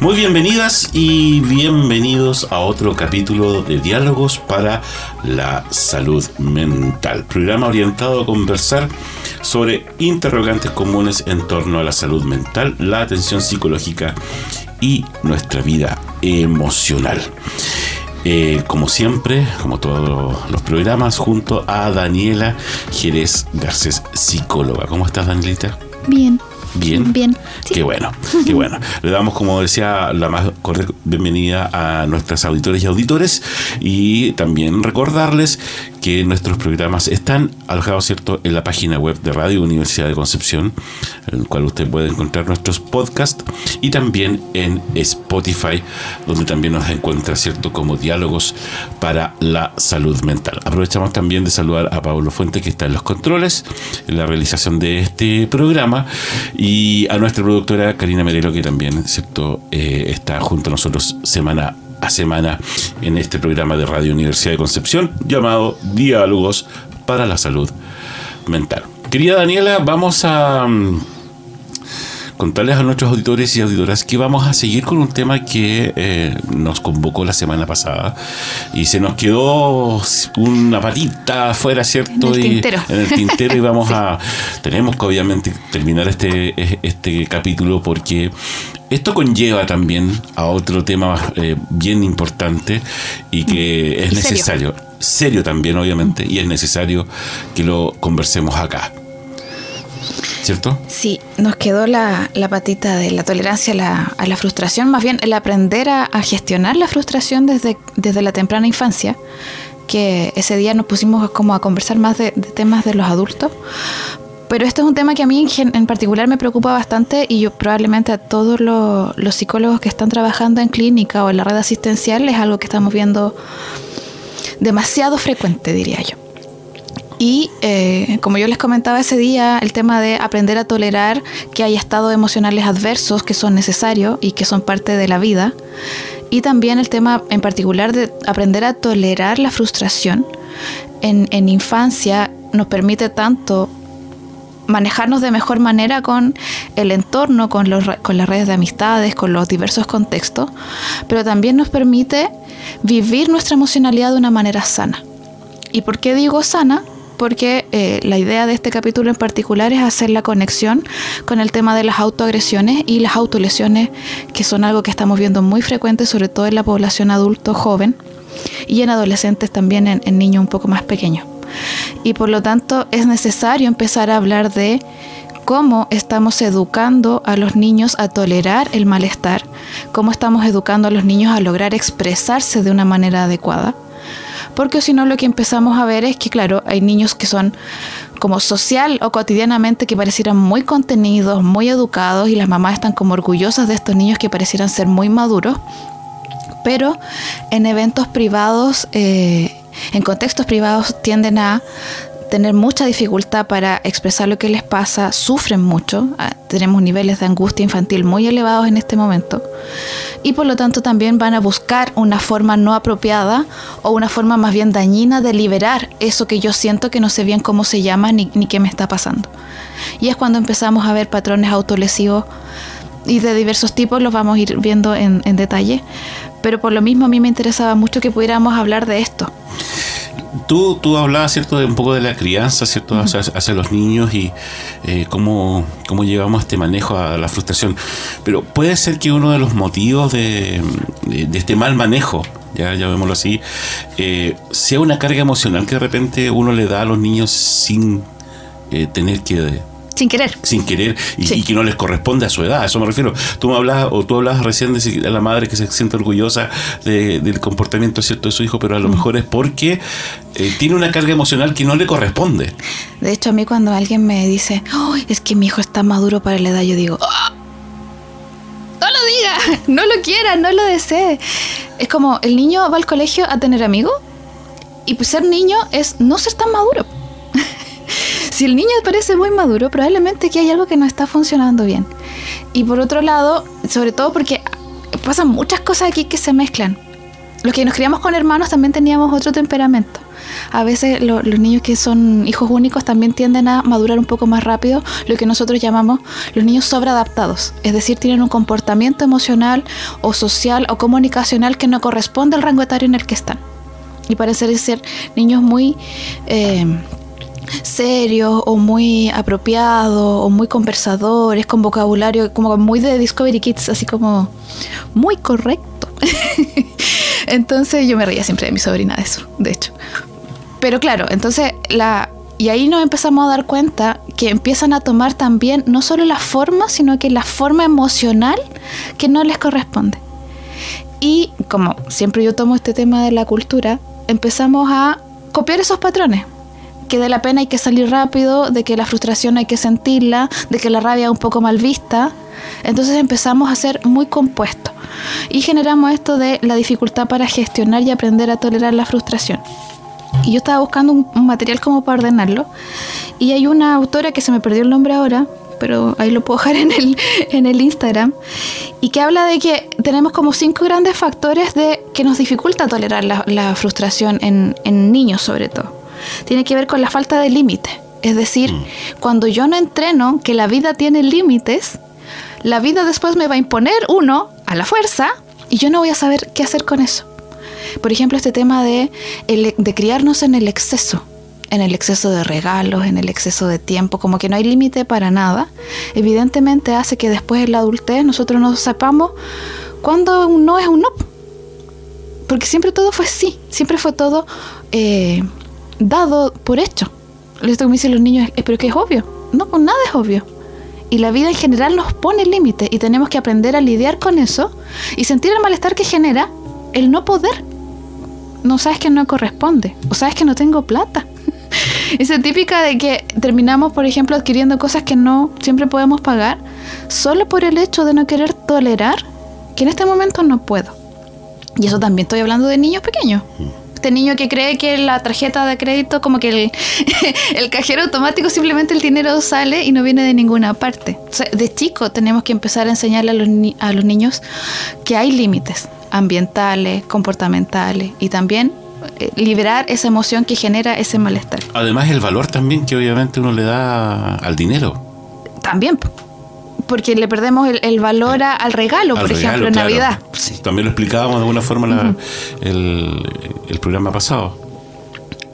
Muy bienvenidas y bienvenidos a otro capítulo de Diálogos para la Salud Mental, programa orientado a conversar sobre interrogantes comunes en torno a la salud mental, la atención psicológica y nuestra vida emocional. Eh, como siempre, como todos los programas, junto a Daniela Jerez Garcés, psicóloga. ¿Cómo estás, Danielita? Bien. Bien. Bien. Qué bueno, qué bueno. Le damos, como decía, la más correcta bienvenida a nuestros auditores y auditores y también recordarles que nuestros programas están alojados, ¿cierto?, en la página web de Radio Universidad de Concepción, en el cual usted puede encontrar nuestros podcasts y también en Spotify, donde también nos encuentra, ¿cierto?, como diálogos para la salud mental. Aprovechamos también de saludar a Pablo Fuente, que está en los controles, en la realización de este programa, y a nuestra productora Karina Merelo, que también, ¿cierto?, eh, está junto a nosotros semana a semana en este programa de Radio Universidad de Concepción llamado Diálogos para la Salud Mental. Querida Daniela, vamos a mm, contarles a nuestros auditores y auditoras que vamos a seguir con un tema que eh, nos convocó la semana pasada y se nos quedó una patita afuera, ¿cierto? En el y, tintero. En el tintero y vamos a... Tenemos que obviamente terminar este, este capítulo porque esto conlleva también a otro tema eh, bien importante y que es Y serio. necesario, serio también obviamente, y es necesario que lo conversemos acá. ¿Cierto? Sí, nos quedó la, la patita de la tolerancia a la, frustración, más bien el aprender a, gestionar la frustración desde, desde la temprana infancia, que ese día nos pusimos como a conversar más de, temas de los adultos. Pero este es un tema que a mí en, en particular me preocupa bastante y yo probablemente a todos los, los psicólogos que están trabajando en clínica o en la red asistencial es algo que estamos viendo demasiado frecuente, diría yo. Y eh, como yo les comentaba ese día, el tema de aprender a tolerar que hay estados emocionales adversos que son necesarios y que son parte de la vida. Y también el tema en particular de aprender a tolerar la frustración en, en infancia nos permite tanto manejarnos de mejor manera con el entorno, con, los, con las redes de amistades, con los diversos contextos, pero también nos permite vivir nuestra emocionalidad de una manera sana. ¿Y por qué digo sana? Porque eh, la idea de este capítulo en particular es hacer la conexión con el tema de las autoagresiones y las autolesiones, que son algo que estamos viendo muy frecuente, sobre todo en la población adulto joven y en adolescentes también, en, en niños un poco más pequeños. Y por lo tanto es necesario empezar a hablar de cómo estamos educando a los niños a tolerar el malestar, cómo estamos educando a los niños a lograr expresarse de una manera adecuada. Porque si no, lo que empezamos a ver es que, claro, hay niños que son como social o cotidianamente que parecieran muy contenidos, muy educados y las mamás están como orgullosas de estos niños que parecieran ser muy maduros, pero en eventos privados, eh, en contextos privados tienden a tener mucha dificultad para expresar lo que les pasa, sufren mucho, ah, tenemos niveles de angustia infantil muy elevados en este momento y por lo tanto también van a buscar una forma no apropiada o una forma más bien dañina de liberar eso que yo siento que no sé bien cómo se llama ni, ni qué me está pasando. Y es cuando empezamos a ver patrones autolesivos y de diversos tipos, los vamos a ir viendo en, en detalle, pero por lo mismo a mí me interesaba mucho que pudiéramos hablar de esto. Tú, tú hablabas, ¿cierto?, de un poco de la crianza, ¿cierto?, hacia, hacia los niños y eh, cómo, cómo llevamos este manejo a la frustración. Pero puede ser que uno de los motivos de, de- de este mal manejo, ya llamémoslo así, eh, sea una carga emocional que de repente uno le da a los niños sin eh, tener que Sin querer. sin querer y, Sí. y que no les corresponde a su edad. A eso me refiero. Tú me hablabas, o tú hablabas recién de la madre que se siente orgullosa de- del comportamiento cierto de su hijo, pero a lo mejor es porque eh, tiene una carga emocional que no le corresponde. De hecho, a mí cuando alguien me dice, "Ay, es que mi hijo está maduro para la edad, yo digo, "Ah, no lo diga, no lo quiera, no lo desee. Es como el niño va al colegio a tener amigos y pues ser niño es no ser tan maduro. Si el niño parece muy maduro, probablemente que hay algo que no está funcionando bien. Y por otro lado, sobre todo porque pasan muchas cosas aquí que se mezclan. Los que nos criamos con hermanos también teníamos otro temperamento. A veces los niños que son hijos únicos también tienden a madurar un poco más rápido, lo que nosotros llamamos los niños sobreadaptados. Es decir, tienen un comportamiento emocional o social o comunicacional que no corresponde al rango etario en el que están. Y parece ser niños muy... Eh, serios o muy apropiados o muy conversadores con vocabulario como muy de Discovery Kids, así como muy correcto. entonces yo me reía siempre de mi sobrina de eso, de hecho. Pero claro, entonces la... Y ahí nos empezamos a dar cuenta que empiezan a tomar también no solo la forma, sino que la forma emocional que no les corresponde. Y como siempre yo tomo este tema de la cultura, empezamos a copiar esos patrones. Que de la pena hay que salir rápido, de que la frustración hay que sentirla, de que la rabia es un poco mal vista. Entonces empezamos a ser muy compuestos. Y generamos esto de la dificultad para gestionar y aprender a tolerar la frustración. Y yo estaba buscando un, material como para ordenarlo. Y hay una autora que se me perdió el nombre ahora, pero ahí lo puedo dejar en el, en el Instagram, y que habla de que tenemos como cinco grandes factores de que nos dificulta tolerar la, frustración en, en, niños sobre todo. Tiene que ver con la falta de límite. Es decir, mm. cuando yo no entreno que la vida tiene límites, la vida después me va a imponer uno a la fuerza y yo no voy a saber qué hacer con eso. Por ejemplo, este tema de, de criarnos en el exceso, en el exceso de regalos, en el exceso de tiempo, como que no hay límite para nada, evidentemente hace que después en la adultez nosotros no sepamos cuándo un no es un no. Porque siempre todo fue sí, siempre fue todo eh, dado por hecho. Esto que me dicen los niños, pero que es obvio. No, pues nada es obvio. Y la vida en general nos pone límites y tenemos que aprender a lidiar con eso y sentir el malestar que genera el no poder no sabes que no corresponde o sabes que no tengo plata. Esa típica de que terminamos, por ejemplo, adquiriendo cosas que no siempre podemos pagar solo por el hecho de no querer tolerar que en este momento no puedo. Y eso también estoy hablando de niños pequeños. Este niño que cree que la tarjeta de crédito, como que el, el cajero automático, simplemente el dinero sale y no viene de ninguna parte. de chico tenemos que empezar a enseñarle a los, a los niños que hay límites ambientales, comportamentales y también eh, liberar esa emoción que genera ese malestar. Además el valor también que obviamente uno le da al dinero. También, porque le perdemos el, valor al regalo, por ejemplo, en Navidad. También lo explicábamos de alguna forma el, el programa pasado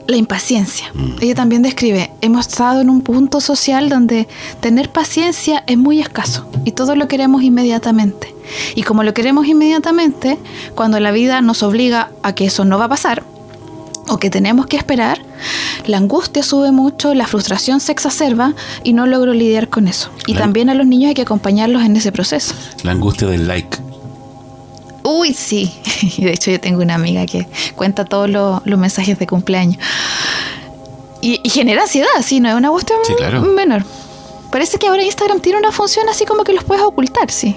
la impaciencia. Mm. Ella también describe, hemos estado en un punto social donde tener paciencia es muy escaso y todo lo queremos inmediatamente. Y como lo queremos inmediatamente, cuando la vida nos obliga a que eso no va a pasar o que tenemos que esperar, la angustia sube mucho, la frustración se exacerba y no logro lidiar con eso. Y también a los niños hay que acompañarlos en ese proceso. La angustia del like. Uy, sí. Y de hecho yo tengo una amiga que cuenta todos los mensajes de cumpleaños. Y, genera ansiedad, sí, no es una cuestión menor. Parece que ahora Instagram tiene una función así como que los puedes ocultar, sí.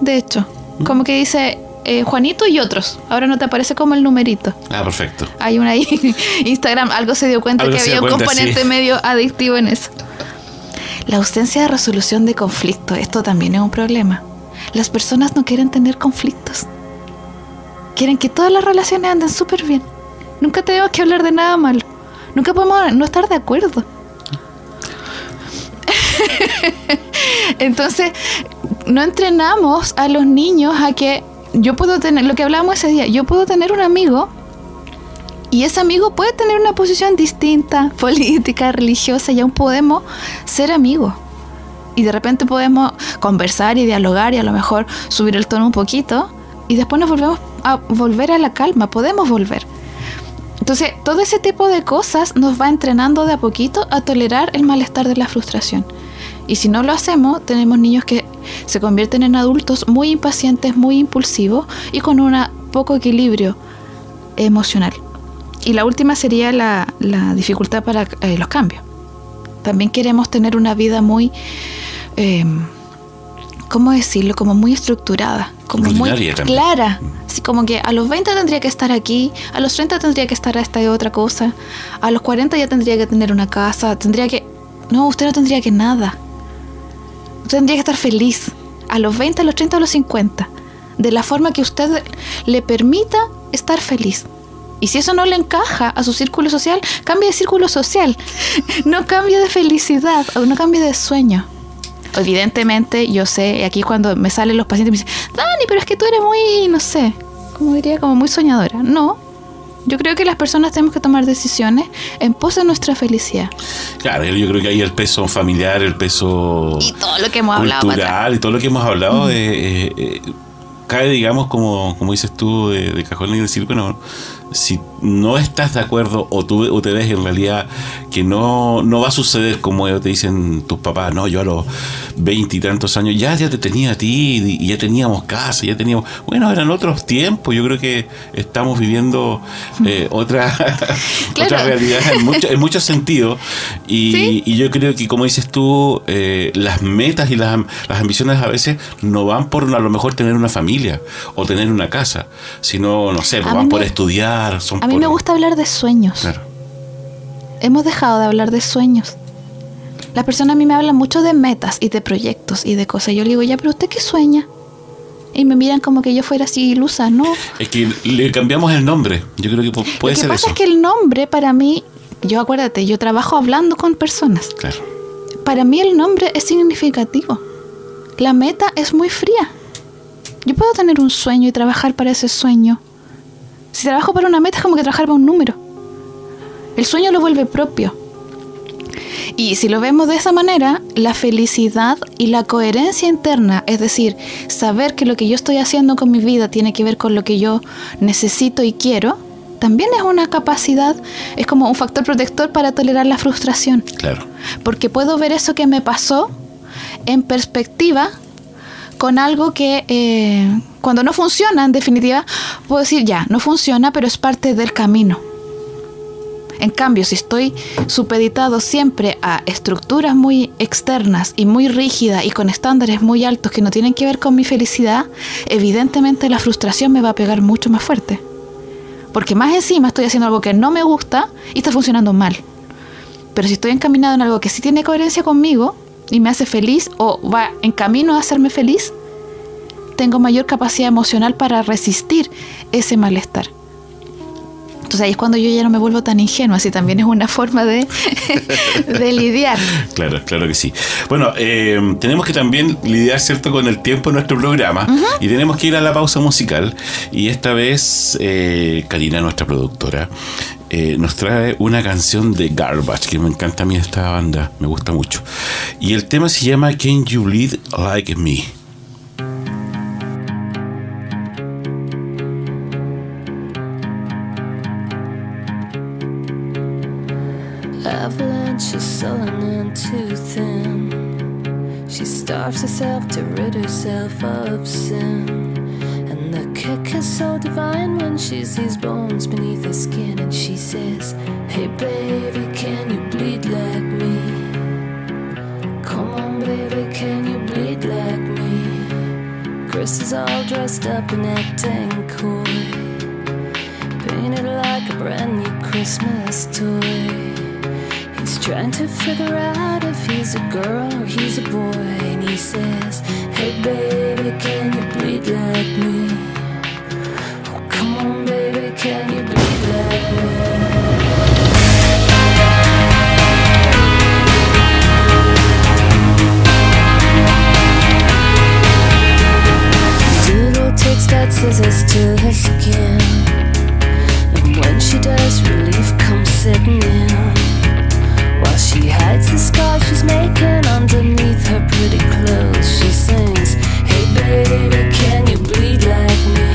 De hecho, mm. como que dice eh, Juanito y otros. Ahora no te aparece como el numerito. Ah, perfecto. Hay una ahí. Instagram, algo se dio cuenta que había un componente medio adictivo en eso. La ausencia de resolución de conflictos, esto también es un problema. Las personas no quieren tener conflictos. Quieren que todas las relaciones anden súper bien. Nunca tenemos que hablar de nada malo. Nunca podemos no estar de acuerdo. Entonces, no entrenamos a los niños a que yo puedo tener, lo que hablábamos ese día, yo puedo tener un amigo y ese amigo puede tener una posición distinta, política, religiosa, y aún podemos ser amigos. Y de repente podemos conversar y dialogar y a lo mejor subir el tono un poquito y después nos volvemos a volver a la calma, podemos volver. Entonces, todo ese tipo de cosas nos va entrenando de a poquito a tolerar el malestar de la frustración. Y si no lo hacemos, tenemos niños que se convierten en adultos muy impacientes, muy impulsivos y con un poco equilibrio emocional. Y la última sería la, dificultad para eh, los cambios. También queremos tener una vida muy... Eh, ¿cómo decirlo? Como muy estructurada, como muy clara. Así como que a los 20 tendría que estar aquí, a los 30 tendría que estar a esta y otra cosa, a los 40 ya tendría que tener una casa, tendría que... No, usted no tendría que nada. Tendría que estar feliz. A los 20, a los 30, a los 50. De la forma que usted le permita estar feliz. Y si eso no le encaja a su círculo social, cambie de círculo social. No cambie de felicidad o no cambie de sueño. Evidentemente, yo sé, aquí cuando me salen los pacientes me dicen, Dani, pero es que tú eres muy, no sé, como diría, como muy soñadora. No, yo creo que las personas tenemos que tomar decisiones en pos de nuestra felicidad. Claro, yo creo que ahí el peso familiar, el peso y todo lo que hemos cultural y todo lo que hemos hablado eh, eh, cae, digamos, como, como dices tú, de, de cajón y decir, bueno, si no estás de acuerdo o tú o te ves en realidad que no, no va a suceder como te dicen tus papás, no, yo a los veintitantos años ya, ya te tenía a ti y ya teníamos casa, ya teníamos... Bueno, eran otros tiempos, yo creo que estamos viviendo eh, otra, otra realidad en, en muchos sentidos y, y, yo creo que como dices tú, eh, las metas y las, las ambiciones a veces no van por a lo mejor tener una familia o tener una casa, sino, no sé, van por estudiar. A mí me gusta hablar de sueños. Claro. Hemos dejado de hablar de sueños. Las personas a mí me hablan mucho de metas y de proyectos y de cosas. Yo le digo, ya, pero usted qué sueña? Y me miran como que yo fuera así ilusa, ¿no? Es que le cambiamos el nombre. Yo creo que puede ser eso. Lo que pasa es que el nombre para mí, yo acuérdate, yo trabajo hablando con personas. Claro. Para mí el nombre es significativo. La meta es muy fría. Yo puedo tener un sueño y trabajar para ese sueño. Si trabajo para una meta es como que trabajar para un número. El sueño lo vuelve propio. Y si lo vemos de esa manera, la felicidad y la coherencia interna, es decir, saber que lo que yo estoy haciendo con mi vida tiene que ver con lo que yo necesito y quiero, también es una capacidad, es como un factor protector para tolerar la frustración. Claro. Porque puedo ver eso que me pasó en perspectiva con algo que eh, cuando no funciona, en definitiva, puedo decir ya, no funciona, pero es parte del camino. En cambio, si estoy supeditado siempre a estructuras muy externas y muy rígidas y con estándares muy altos que no tienen que ver con mi felicidad, evidentemente la frustración me va a pegar mucho más fuerte. Porque más encima estoy haciendo algo que no me gusta y está funcionando mal. Pero si estoy encaminado en algo que sí tiene coherencia conmigo y me hace feliz o va en camino a hacerme feliz, tengo mayor capacidad emocional para resistir ese malestar. Entonces ahí es cuando yo ya no me vuelvo tan ingenua, así también es una forma de, de lidiar. Claro, claro que sí. Bueno, eh, tenemos que también lidiar, ¿cierto?, con el tiempo en nuestro programa y tenemos que ir a la pausa musical y esta vez eh, Karina, nuestra productora, eh, nos trae una canción de Garbage, que me encanta a mí esta banda, me gusta mucho. Y el tema se llama Can You Lead Like Me? herself to rid herself of sin. Is so divine when she sees bones beneath her skin. And she says, Hey baby, can you bleed like me? Come on, baby, can you bleed like me? Chris is all dressed up and acting coy. Painted like a brand new Christmas toy. He's trying to figure out if he's a girl or he's a boy. And he says, Hey baby, can you bleed like me? Scissors to her skin. And when she does, relief comes sitting in. While she hides the scars she's making underneath her pretty clothes. She sings, Hey baby, can you bleed like me?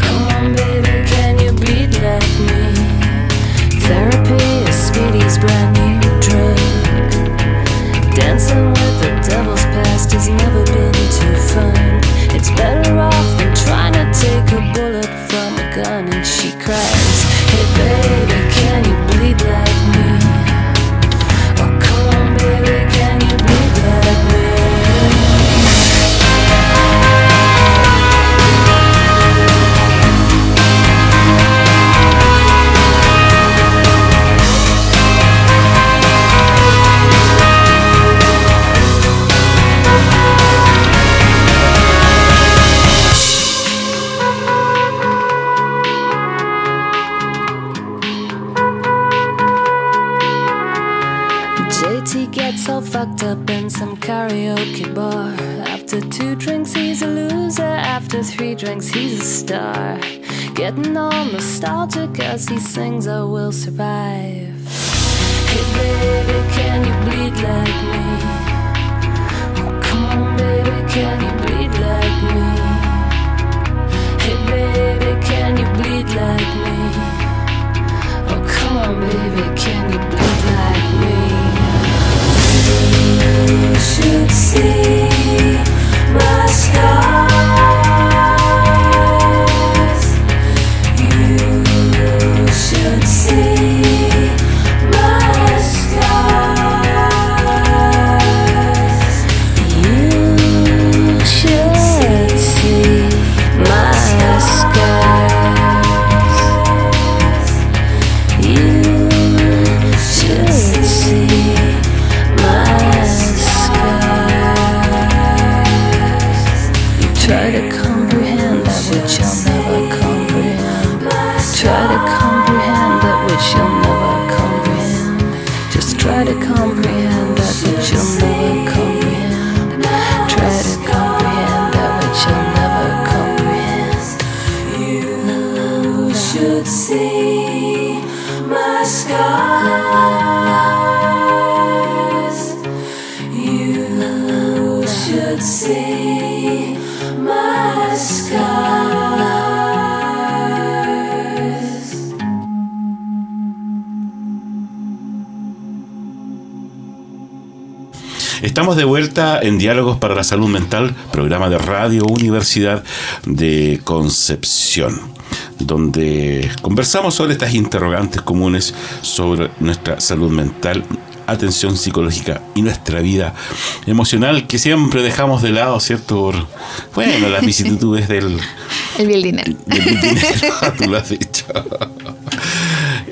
Come on, baby, can you bleed like me? Karaoke bar. After two drinks, he's a loser. After three drinks, he's a star. Getting all nostalgic as he sings, I will survive. Hey, baby, can you bleed like me? Oh, come on, baby, can you bleed like me? Hey, baby, can you bleed like me? Oh, come on, baby, can you bleed? You should see my scars. Estamos de vuelta en Diálogos para la Salud Mental, programa de Radio Universidad de Concepción, donde conversamos sobre estas interrogantes comunes sobre nuestra salud mental, atención psicológica y nuestra vida emocional que siempre dejamos de lado, ¿cierto? Por, bueno, las vicisitudes del, El bien dinero. del dinero, tú lo has dicho.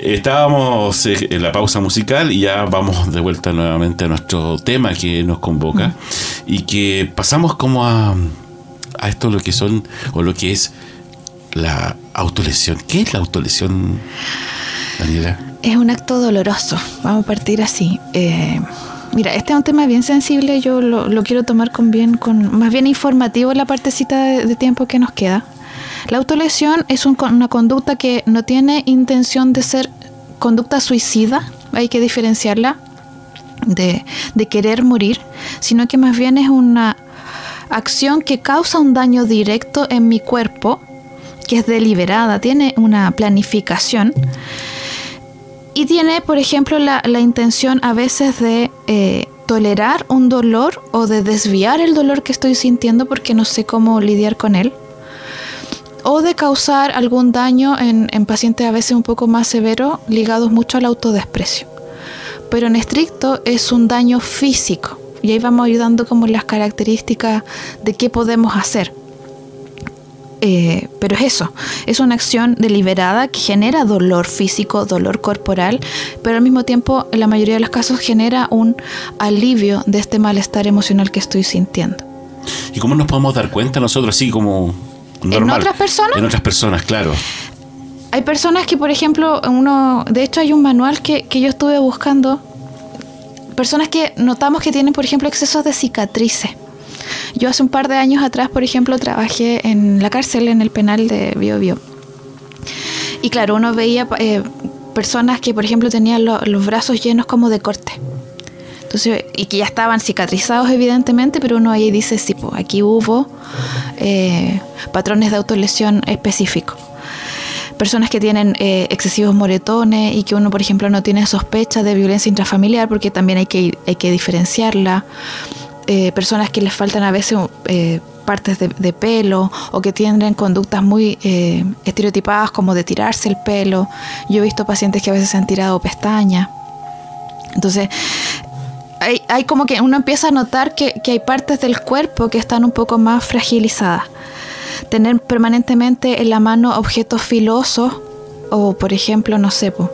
Estábamos eh, en la pausa musical y ya vamos de vuelta nuevamente a nuestro tema que nos convoca y que pasamos como a, a esto lo que son o lo que es la autolesión. ¿Qué es la autolesión, Daniela? Es un acto doloroso, vamos a partir así. Eh, mira, este es un tema bien sensible, yo lo, lo quiero tomar con bien, con más bien informativo la partecita de, de tiempo que nos queda. La autolesión es una conducta que no tiene intención de ser conducta suicida, hay que diferenciarla de, querer morir, sino que más bien es una acción que causa un daño directo en mi cuerpo, que es deliberada, tiene una planificación y tiene, por ejemplo, la, la intención a veces de eh, tolerar un dolor o de desviar el dolor que estoy sintiendo porque no sé cómo lidiar con él. O de causar algún daño en, en pacientes a veces un poco más severos ligados mucho al autodesprecio. Pero en estricto es un daño físico. Y ahí vamos ayudando como las características de qué podemos hacer. Eh, pero es eso, es una acción deliberada que genera dolor físico, dolor corporal, pero al mismo tiempo en la mayoría de los casos genera un alivio de este malestar emocional que estoy sintiendo. ¿Y cómo nos podemos dar cuenta nosotros así como normal? otras personas? En otras personas, claro. Hay personas que, por ejemplo, uno, de hecho hay un manual que, que yo estuve buscando, personas que notamos que tienen, por ejemplo, excesos de cicatrices. Yo hace un par de años atrás, por ejemplo, trabajé en la cárcel, en el penal de Bio Bio. Y claro, uno veía eh, personas que, por ejemplo, tenían lo- los brazos llenos como de corte. Entonces, y que ya estaban cicatrizados, evidentemente, pero uno ahí dice, sí, pues, aquí hubo eh, patrones de autolesión específicos personas que tienen eh, excesivos moretones y que uno, por ejemplo, no tiene sospecha de violencia intrafamiliar porque también hay que, hay que diferenciarla. Eh, personas que les faltan a veces partes de, pelo o que tienen conductas muy estereotipadas como de tirarse el pelo. Yo he visto pacientes que a veces se han tirado pestañas. Entonces, hay, hay como que uno empieza a notar que, hay partes del cuerpo que están un poco más fragilizadas tener permanentemente en la mano objetos filosos o por ejemplo, no sé, po,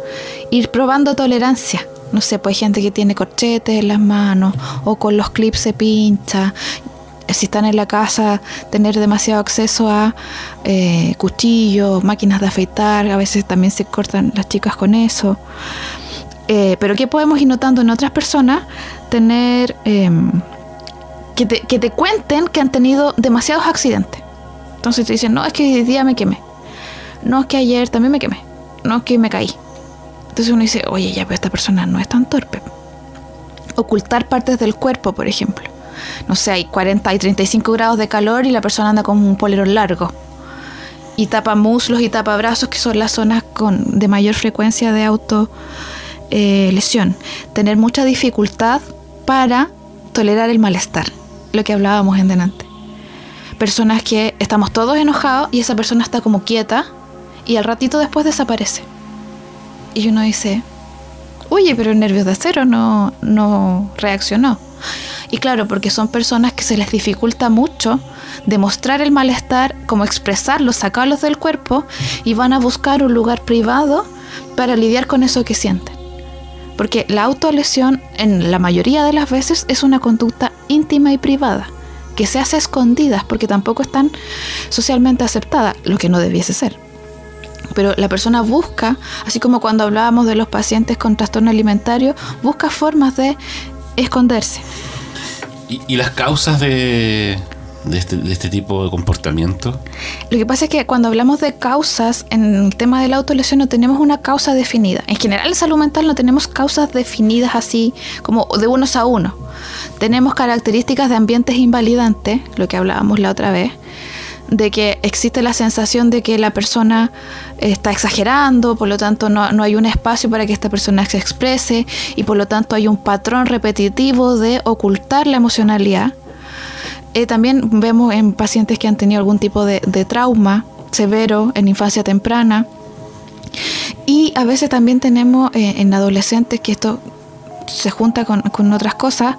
ir probando tolerancia. No sé, pues hay gente que tiene corchetes en las manos o con los clips se pincha. Si están en la casa, tener demasiado acceso a eh, cuchillos, máquinas de afeitar, a veces también se cortan las chicas con eso. Eh, pero ¿qué podemos ir notando en otras personas? Tener... em, que te, que te cuenten que han tenido demasiados accidentes. Entonces te dicen, no, es que hoy día me quemé. No, es que ayer también me quemé. No, es que me caí. Entonces uno dice, oye, ya, pero esta persona no es tan torpe. Ocultar partes del cuerpo, por ejemplo. No sé, hay 40 y 35 grados de calor y la persona anda con un polerón largo. Y tapa muslos y tapa brazos, que son las zonas con, de mayor frecuencia de auto eh, lesión. Tener mucha dificultad para tolerar el malestar, lo que hablábamos en delante. Personas que estamos todos enojados y esa persona está como quieta y al ratito después desaparece. Y uno dice, oye, pero el nervio de acero no, no reaccionó. Y claro, porque son personas que se les dificulta mucho demostrar el malestar, como expresarlo, sacarlos del cuerpo y van a buscar un lugar privado para lidiar con eso que sienten. Porque la autolesión en la mayoría de las veces es una conducta íntima y privada, que se hace escondidas porque tampoco están socialmente aceptada, lo que no debiese ser. Pero la persona busca, así como cuando hablábamos de los pacientes con trastorno alimentario, busca formas de esconderse. ¿Y, y las causas de, de, este, de este tipo de comportamiento? Lo que pasa es que cuando hablamos de causas en el tema de la autolesión no tenemos una causa definida. En general en salud mental no tenemos causas definidas así como de unos a uno. Tenemos características de ambientes invalidantes, lo que hablábamos la otra vez, de que existe la sensación de que la persona está exagerando, por lo tanto no, no, hay un espacio para que esta persona se exprese y por lo tanto hay un patrón repetitivo de ocultar la emocionalidad. Eh, también vemos en pacientes que han tenido algún tipo de, trauma severo en infancia temprana. Y a veces también tenemos eh, en adolescentes que esto se junta con, con otras cosas,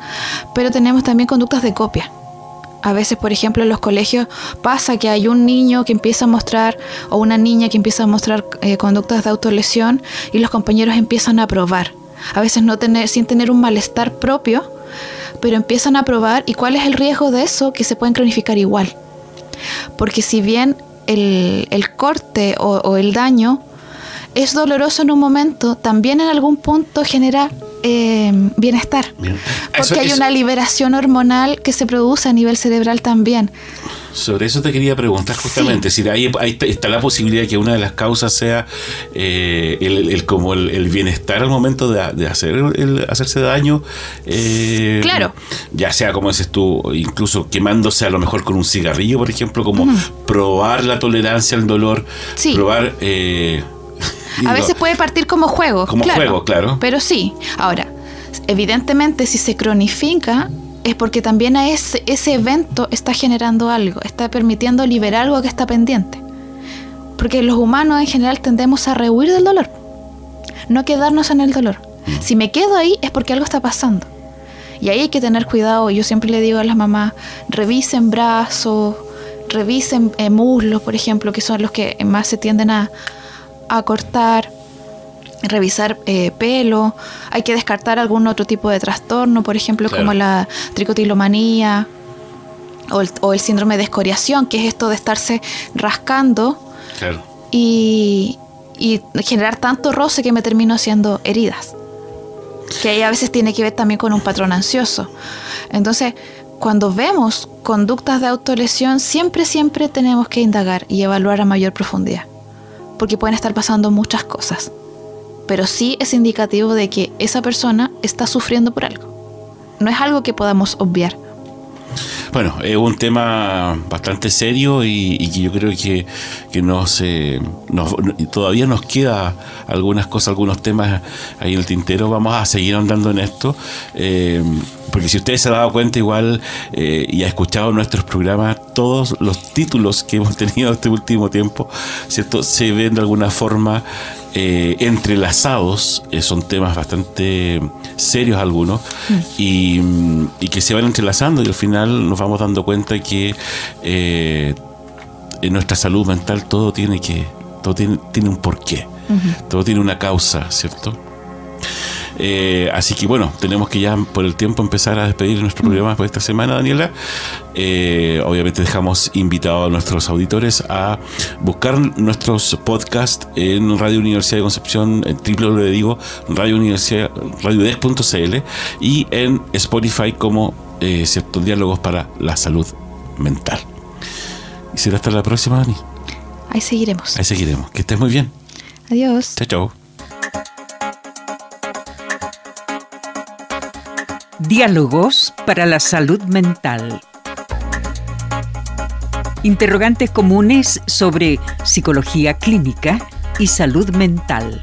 pero tenemos también conductas de copia. A veces, por ejemplo, en los colegios pasa que hay un niño que empieza a mostrar o una niña que empieza a mostrar eh, conductas de autolesión y los compañeros empiezan a probar. A veces no tener, sin tener un malestar propio, pero empiezan a probar y cuál es el riesgo de eso que se pueden cronificar igual. Porque si bien el, el corte o, o el daño es doloroso en un momento, también en algún punto genera eh, bienestar. Bien. Porque Eso- hay eso- una liberación hormonal que se produce a nivel cerebral también. Sobre eso te quería preguntar justamente, si ahí, ahí está la posibilidad de que una de las causas sea eh, el, el- como el, el bienestar al momento de, de hacer el, hacerse daño. eh, Claro. Ya sea, como dices tú, incluso quemándose a lo mejor con un cigarrillo, por ejemplo, como probar la tolerancia al dolor, Sí. probar... eh, A veces puede partir como juego. Como claro, juego, claro. Pero sí. Ahora, evidentemente, si se cronifica, es porque también a ese, ese evento está generando algo, está permitiendo liberar algo que está pendiente. Porque los humanos en general tendemos a rehuir del dolor, no quedarnos en el dolor. Si me quedo ahí es porque algo está pasando. Y ahí hay que tener cuidado. Yo siempre le digo a las mamás, revisen brazos, revisen eh, muslos, por ejemplo, que son los que más se tienden a, a cortar, revisar eh, pelo, hay que descartar algún otro tipo de trastorno, por ejemplo, Claro. como la tricotilomanía o el, o el síndrome de escoriación, que es esto de estarse rascando Claro. y, y generar tanto roce que me termino haciendo heridas. Que ahí a veces tiene que ver también con un patrón ansioso. Entonces, cuando vemos conductas de autolesión, siempre, siempre tenemos que indagar y evaluar a mayor profundidad. Porque pueden estar pasando muchas cosas. Pero sí es indicativo de que esa persona está sufriendo por algo. No es algo que podamos obviar. Bueno, es un tema bastante serio y, que yo creo que, que nos, nos- todavía nos queda algunas cosas, algunos temas ahí en el tintero. Vamos a seguir andando en esto. eh, porque si ustedes se han dado cuenta igual eh, y ha escuchado nuestros programas, todos los títulos que hemos tenido este último tiempo, ¿cierto? Se ven de alguna forma eh, entrelazados, eh, son temas bastante serios algunos, y, mm, y que se van entrelazando y al final nos vamos dando cuenta que eh, en nuestra salud mental todo tiene que, todo tiene, tiene un porqué, todo tiene una causa, ¿cierto? Eh, así que bueno, tenemos que ya por el tiempo empezar a despedir nuestro programa por esta semana, Daniela. Eh, obviamente dejamos invitados a nuestros auditores a buscar nuestros podcasts en Radio Universidad de Concepción, en www, digo, Radio Universidad, radiodes.cl y en Spotify como eh, ciertos diálogos para la salud mental. Y será hasta la próxima, Dani. Ahí seguiremos. Ahí seguiremos. Que estés muy bien. Adiós. Chao, chao. Diálogos para la salud mental. Interrogantes comunes sobre psicología clínica y salud mental